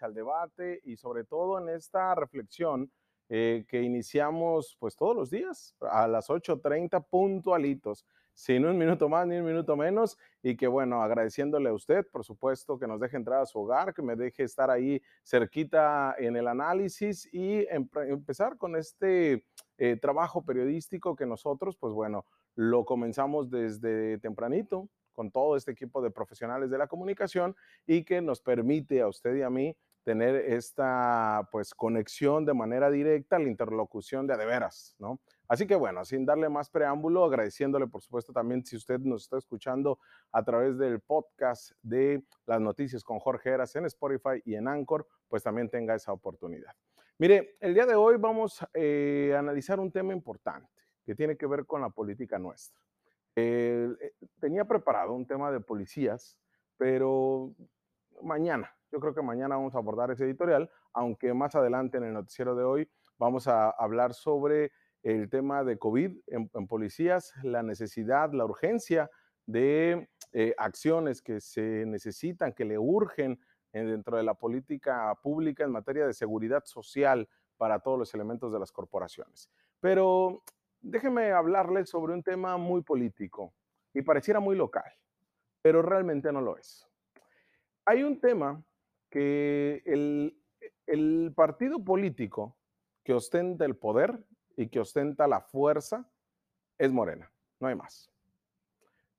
al debate y sobre todo en esta reflexión eh, que iniciamos pues todos los días a las 8.30 puntualitos, sin un minuto más ni un minuto menos. Y que bueno, agradeciéndole a usted, por supuesto, que nos deje entrar a su hogar, que me deje estar ahí cerquita en el análisis y empezar con este eh, trabajo periodístico que nosotros pues bueno, lo comenzamos desde tempranito con todo este equipo de profesionales de la comunicación y que nos permite a usted y a mí tener esta pues conexión de manera directa, la interlocución de adeveras, ¿no? Así que bueno, sin darle más preámbulo, agradeciéndole por supuesto también si usted nos está escuchando a través del podcast de las noticias con Jorge Eras en Spotify y en Anchor, pues también tenga esa oportunidad. Mire, el día de hoy vamos eh, a analizar un tema importante que tiene que ver con la política nuestra. Eh, tenía preparado un tema de policías, pero mañana, yo creo que mañana vamos a abordar ese editorial, aunque más adelante en el noticiero de hoy vamos a hablar sobre el tema de COVID en, policías, la necesidad, la urgencia de eh, acciones que se necesitan, que le urgen dentro de la política pública en materia de seguridad social para todos los elementos de las corporaciones. Pero déjeme hablarles sobre un tema muy político y pareciera muy local, pero realmente no lo es. Hay un tema que el, partido político que ostenta el poder y que ostenta la fuerza es Morena, no hay más.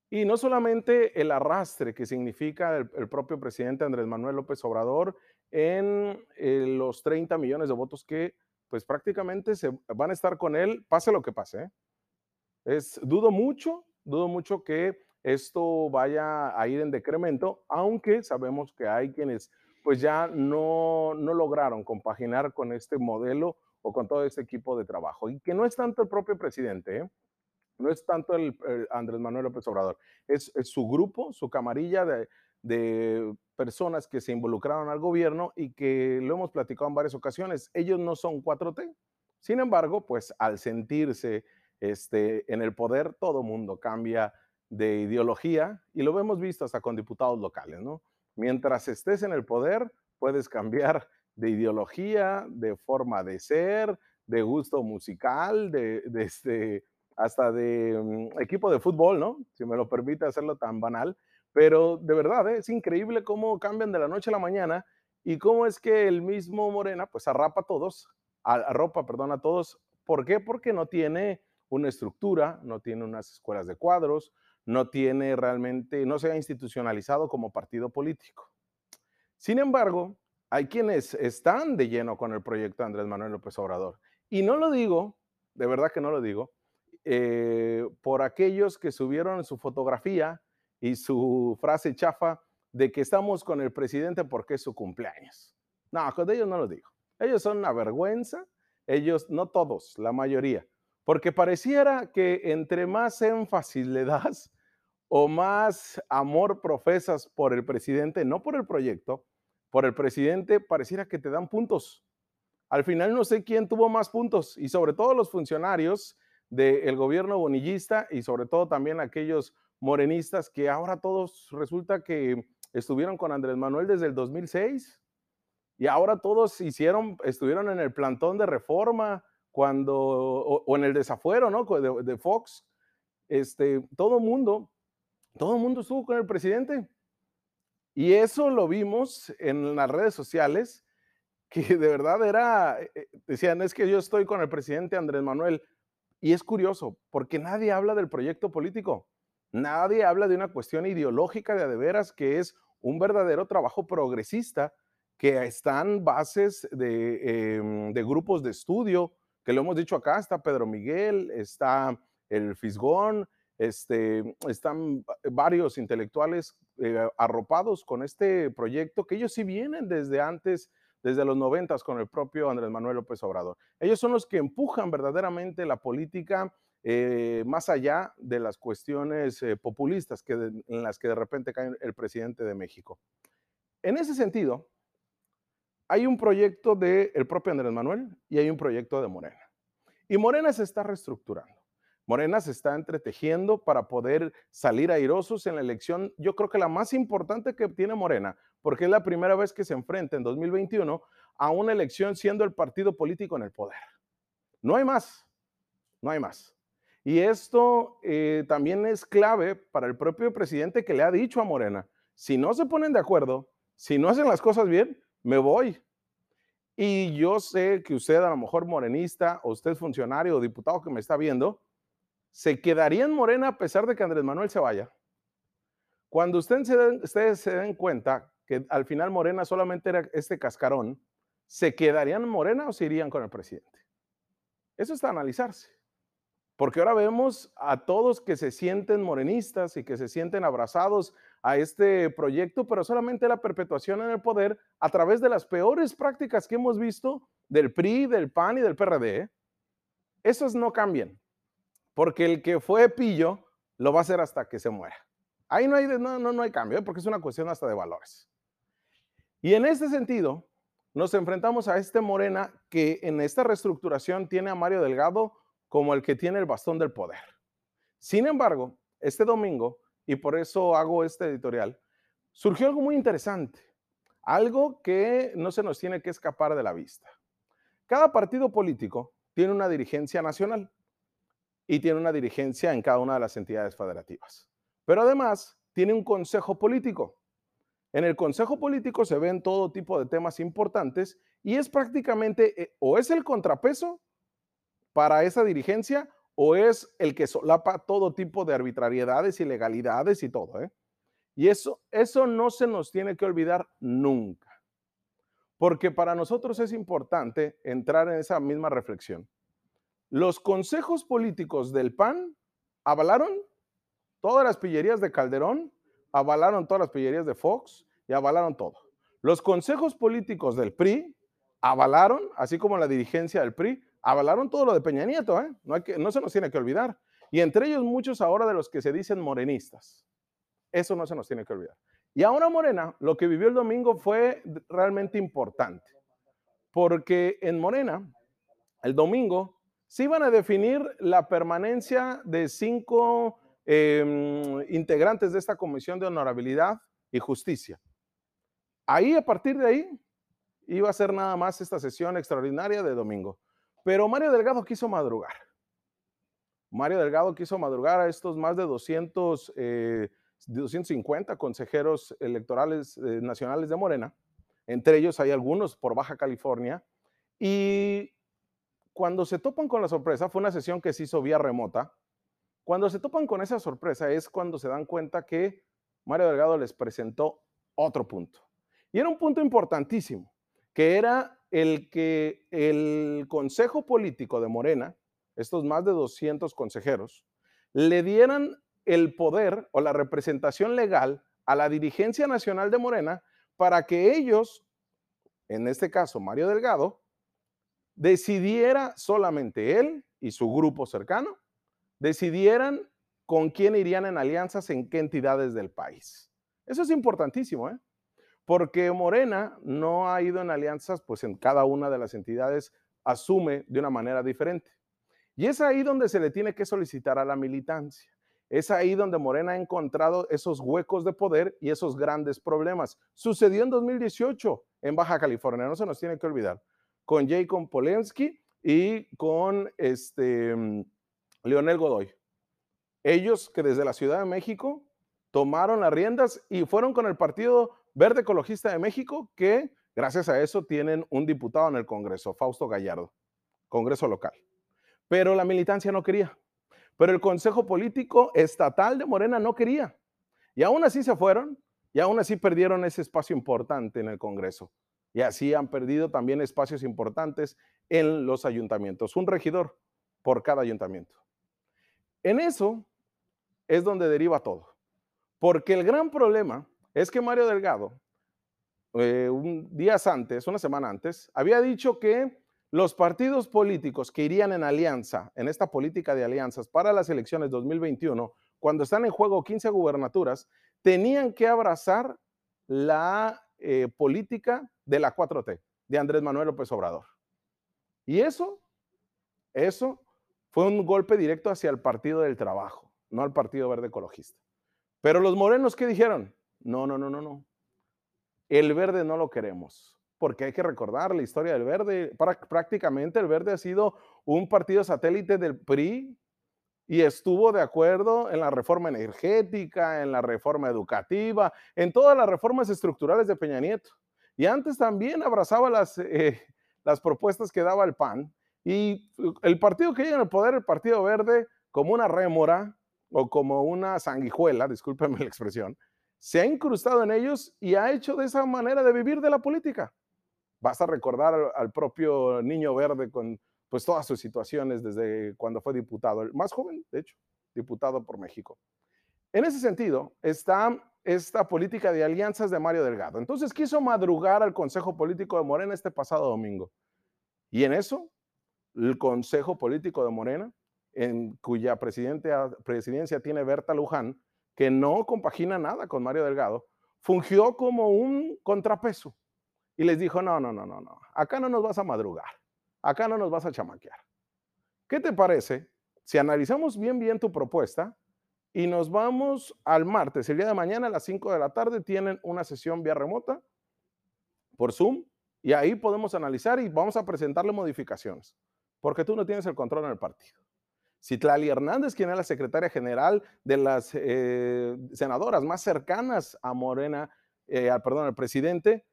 Y no solamente el arrastre que significa el, propio presidente Andrés Manuel López Obrador en eh, los 30 millones de votos que pues prácticamente se van a estar con él, pase lo que pase. ¿eh? Es, dudo mucho, dudo mucho que esto vaya a ir en decremento, aunque sabemos que hay quienes pues ya no, no lograron compaginar con este modelo o con todo este equipo de trabajo. Y que no es tanto el propio presidente, ¿eh? no es tanto el, Andrés Manuel López Obrador, es, es su grupo, su camarilla de, de personas que se involucraron al gobierno y que lo hemos platicado en varias ocasiones. Ellos no son 4T. Sin embargo, pues al sentirse este, en el poder, todo mundo cambia de ideología y lo hemos visto hasta con diputados locales, ¿no? Mientras estés en el poder, puedes cambiar de ideología, de forma de ser, de gusto musical, de, este, hasta de mm, equipo de fútbol, ¿no? Si me lo permite hacerlo tan banal. Pero de verdad, ¿eh? es increíble cómo cambian de la noche a la mañana y cómo es que el mismo Morena pues arrapa a todos, arropa, perdón, a todos. ¿Por qué? Porque no tiene una estructura, no tiene unas escuelas de cuadros, no tiene realmente, no se ha institucionalizado como partido político. Sin embargo, hay quienes están de lleno con el proyecto de Andrés Manuel López Obrador. Y no lo digo, de verdad que no lo digo, eh, por aquellos que subieron su fotografía y su frase chafa de que estamos con el presidente porque es su cumpleaños. No, con ellos no lo digo. Ellos son una vergüenza, ellos, no todos, la mayoría, porque pareciera que entre más énfasis le das o más amor profesas por el presidente, no por el proyecto, por el presidente, pareciera que te dan puntos. Al final no sé quién tuvo más puntos y sobre todo los funcionarios del gobierno bonillista y sobre todo también aquellos morenistas que ahora todos resulta que estuvieron con Andrés Manuel desde el 2006 y ahora todos hicieron, estuvieron en el plantón de reforma cuando, o, en el desafuero, ¿no? De, de Fox. Este, todo mundo, todo mundo estuvo con el presidente. Y eso lo vimos en las redes sociales, que de verdad era, eh, eh, decían, es que yo estoy con el presidente Andrés Manuel. Y es curioso, porque nadie habla del proyecto político. Nadie habla de una cuestión ideológica de adeveras que es un verdadero trabajo progresista que están bases em, de, grupos de estudio, que lo hemos dicho acá, está Pedro Miguel, está el Fisgón, este, están varios intelectuales eh, arropados con este proyecto, que ellos sí vienen desde antes, desde los noventas con el propio Andrés Manuel López Obrador. Ellos son los que empujan verdaderamente la política eh, más allá de las cuestiones eh, populistas que en las que de repente cae el presidente de México. En ese sentido, hay un proyecto del propio Andrés Manuel y hay un proyecto de Morena. Y Morena se está reestructurando. Morena se está entretejiendo para poder salir airosos en la elección, yo creo que la más importante que tiene Morena, porque es la primera vez que se enfrenta en 2021 a una elección siendo el partido político en el poder. No hay más, no hay más. Y esto eh, también es clave para el propio presidente que le ha dicho a Morena, si no se ponen de acuerdo, si no hacen las cosas bien, me voy. Y yo sé que usted a lo mejor morenista o usted funcionario o diputado que me está viendo, se quedaría en Morena a pesar de que Andrés Manuel se vaya. Cuando ustedes se den cuenta que al final Morena solamente era este cascarón, ¿se quedarían en Morena o se irían con el presidente? Eso está a analizarse. Porque ahora vemos a todos que se sienten morenistas y que se sienten abrazados a este proyecto, pero solamente la perpetuación en el poder a través de las peores prácticas que hemos visto del PRI, del PAN y del PRD. ¿eh? Esos no cambian, porque el que fue pillo lo va a hacer hasta que se muera. Ahí no hay, no, no, no hay cambio, ¿eh? porque es una cuestión hasta de valores. Y en este sentido, nos enfrentamos a este Morena que en esta reestructuración tiene a Mario Delgado como el que tiene el bastón del poder. Sin embargo, este domingo, y por eso hago este editorial, surgió algo muy interesante, algo que no se nos tiene que escapar de la vista. Cada partido político tiene una dirigencia nacional y tiene una dirigencia en cada una de las entidades federativas. Pero además tiene un consejo político. En el consejo político se ven todo tipo de temas importantes y es prácticamente eh, o es el contrapeso para esa dirigencia o es el que solapa todo tipo de arbitrariedades, ilegalidades y todo. ¿eh? Y eso, eso no se nos tiene que olvidar nunca, porque para nosotros es importante entrar en esa misma reflexión. Los consejos políticos del PAN avalaron todas las pillerías de Calderón, avalaron todas las pillerías de Fox y avalaron todo. Los consejos políticos del PRI avalaron, así como la dirigencia del PRI, avalaron todo lo de Peña Nieto, ¿eh? no, se nos tiene que olvidar. Y entre ellos muchos ahora de los que se dicen morenistas. Eso no se nos tiene que olvidar. Y ahora Morena, lo que vivió el domingo fue realmente importante, porque en Morena, el domingo, se iban a definir la permanencia de cinco em, integrantes de esta Comisión de Honorabilidad y Justicia. Ahí, a partir de ahí, iba a ser nada más esta sesión extraordinaria de domingo. Pero Mario Delgado quiso madrugar. Mario Delgado quiso madrugar a estos más de 200, 250 eh, consejeros electorales eh, nacionales de Morena. Entre ellos hay algunos por Baja California. Y cuando se topan con la sorpresa, fue una sesión que se hizo vía remota. Cuando se topan con esa sorpresa es cuando se dan cuenta que Mario Delgado les presentó otro punto. Y era un punto importantísimo, que era el que el Consejo Político de Morena, estos más de 200 consejeros, le dieran el poder o la representación legal a la dirigencia nacional de Morena para que ellos, en este caso Mario Delgado, decidiera solamente él y su grupo cercano, decidieran con quién irían en alianzas en qué entidades del país. Eso es importantísimo, ¿eh? Porque Morena no ha ido en alianzas, pues en cada una de las entidades asume de una manera diferente. Y es ahí donde se le tiene que solicitar a la militancia. Es ahí donde Morena ha encontrado esos huecos de poder y esos grandes problemas. Sucedió en 2018 en Baja California, no se nos tiene que olvidar, con Jacob Polensky y con este, mm, Leonel Godoy. Ellos que desde la Ciudad de México tomaron las riendas y fueron con el partido Verde Ecologista de México, que gracias a eso tienen un diputado en el Congreso, Fausto Gallardo, Congreso local. Pero la militancia no quería. Pero el Consejo Político Estatal de Morena no quería. Y aún así se fueron y aún así perdieron ese espacio importante en el Congreso. Y así han perdido también espacios importantes en los ayuntamientos. Un regidor por cada ayuntamiento. En eso es donde deriva todo. Porque el gran problema es que Mario Delgado, eh, un días antes, una semana antes, había dicho que los partidos políticos que irían en alianza, en esta política de alianzas para las elecciones 2021, cuando están en juego 15 gubernaturas, tenían que abrazar la eh, política de la 4T, de Andrés Manuel López Obrador. Y eso, eso fue un golpe directo hacia el Partido del Trabajo, no al Partido Verde Ecologista. Pero los morenos, ¿qué dijeron? No, no, no, no, no. El verde no lo queremos, porque hay que recordar la historia del verde. Prácticamente el verde ha sido un partido satélite del PRI y estuvo de acuerdo en la reforma energética, en la reforma educativa, en todas las reformas estructurales de Peña Nieto. Y antes también abrazaba las, eh, las propuestas que daba el PAN. Y el partido que llega el poder, el Partido Verde, como una rémora o como una sanguijuela, discúlpeme la expresión, se ha incrustado en ellos y ha hecho de esa manera de vivir de la política. Basta recordar al, propio Niño Verde con pues todas sus situaciones desde cuando fue diputado, el más joven, de hecho, diputado por México. En ese sentido, está esta política de alianzas de Mario Delgado. Entonces quiso madrugar al Consejo Político de Morena este pasado domingo. Y en eso, el Consejo Político de Morena, en cuya presidencia tiene Berta Luján, que no compagina nada con Mario Delgado, fungió como un contrapeso y les dijo, no, no, no, no, no, acá no nos vas a madrugar acá no nos vas a chamaquear. ¿Qué te parece si analizamos bien, bien tu propuesta y nos vamos al martes, el día de mañana a las 5 de la tarde, tienen una sesión vía remota por Zoom y ahí podemos analizar y vamos a presentarle modificaciones, porque tú no tienes el control en el partido. Citlali Hernández, quien es la secretaria general de las eh, senadoras más cercanas a Morena, eh, perdón, al presidente,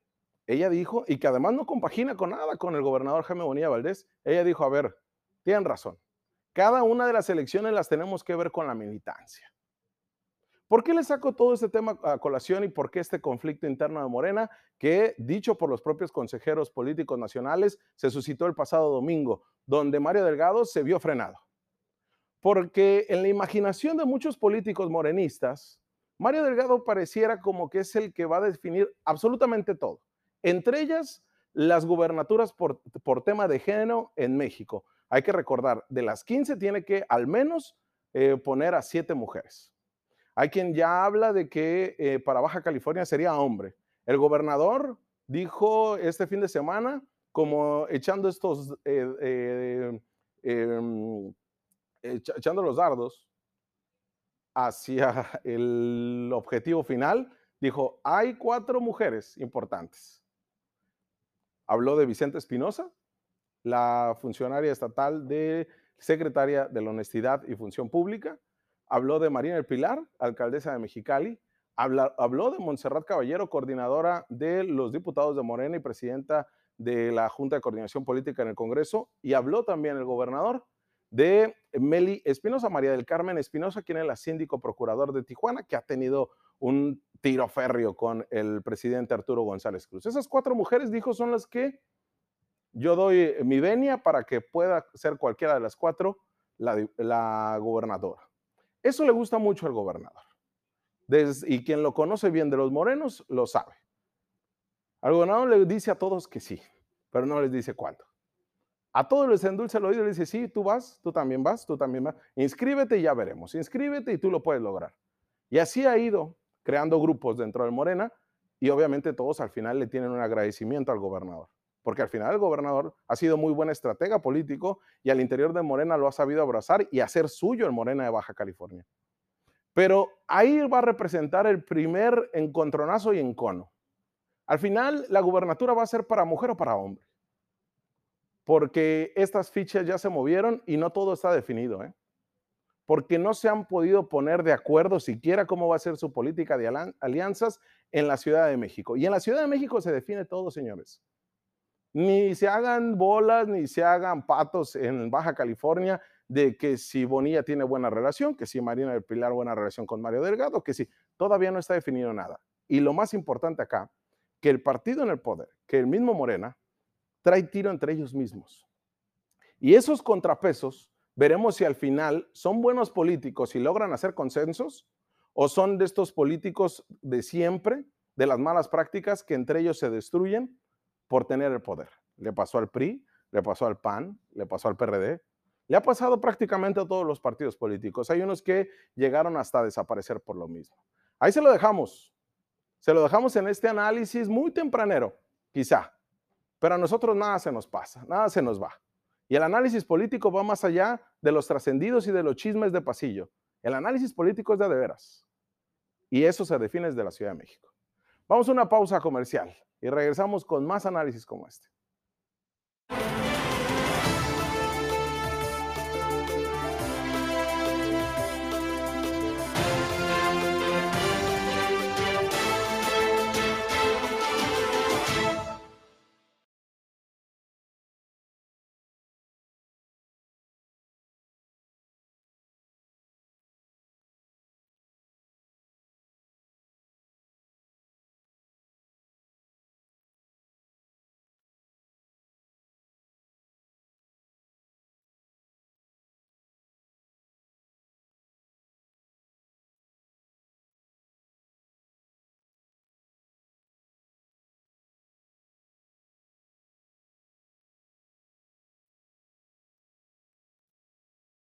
ella dijo, y que además no compagina con nada con el gobernador Jaime Bonilla Valdés, ella dijo, a ver, tienen razón, cada una de las elecciones las tenemos que ver con la militancia. ¿Por qué le saco todo este tema a colación y por qué este conflicto interno de Morena que, dicho por los propios consejeros políticos nacionales, se suscitó el pasado domingo, donde Mario Delgado se vio frenado? Porque en la imaginación de muchos políticos morenistas, Mario Delgado pareciera como que es el que va a definir absolutamente todo. Entre ellas, las gubernaturas por, tema de género en México. Hay que recordar, de las 15 tiene que al menos eh, poner a siete mujeres. Hay quien ya habla de que eh, para Baja California sería hombre. El gobernador dijo este fin de semana, como echando estos, eh, em, echando los dardos hacia el objetivo final, dijo, hay cuatro mujeres importantes. Habló de Vicente Espinosa, la funcionaria estatal de secretaria de la Honestidad y Función Pública. Habló de Marina El Pilar, alcaldesa de Mexicali. habló de Montserrat Caballero, coordinadora de los diputados de Morena y presidenta de la Junta de Coordinación Política en el Congreso. Y habló también el gobernador de Meli Espinosa, María del Carmen Espinosa, quien es la síndico procurador de Tijuana, que ha tenido un tiro férreo con el presidente Arturo González Cruz. Esas cuatro mujeres, dijo, son las que yo doy mi venia para que pueda ser cualquiera de las cuatro la, gobernadora. Eso le gusta mucho al gobernador. y quien lo conoce bien de los morenos lo sabe. Al gobernador le dice a todos que sí, pero no les dice cuándo. A todos les endulce el oído y le dice, sí, tú vas, tú también vas, tú también vas. Inscríbete y ya veremos. Inscríbete y tú lo puedes lograr. Y así ha ido creando grupos dentro del Morena y obviamente todos al final le tienen un agradecimiento al gobernador, porque al final el gobernador ha sido muy buen estratega político y al interior de Morena lo ha sabido abrazar y hacer suyo el Morena de Baja California. Pero ahí va a representar el primer encontronazo y encono. Al final, la gubernatura va a ser para mujer o para hombre, porque estas fichas ya se movieron y no todo está definido. ¿eh? porque no se han podido poner de acuerdo siquiera cómo va a ser su política de alianzas en la Ciudad de México. Y en la Ciudad de México se define todo, señores. Ni se hagan bolas, ni se hagan patos en Baja California de que si Bonilla tiene buena relación, que si Marina del Pilar buena relación con Mario Delgado, que si todavía no está definido nada. Y lo más importante acá, que el partido en el poder, que el mismo Morena, trae tiro entre ellos mismos. Y esos contrapesos veremos si al final son buenos políticos y logran hacer consensos o son de estos políticos de siempre, de las malas prácticas que entre ellos se destruyen por tener el poder. Le pasó al PRI, le pasó al PAN, le pasó al PRD, le ha pasado prácticamente a todos los partidos políticos. Hay unos que llegaron hasta desaparecer por lo mismo. Ahí se lo dejamos. Se lo dejamos en este análisis muy tempranero, quizá. Pero a nosotros nada se nos pasa, nada se nos va. Y el análisis político va más allá de los trascendidos y de los chismes de pasillo. El análisis político es de de veras. Y eso se define desde la Ciudad de México. Vamos a una pausa comercial y regresamos con más análisis como este.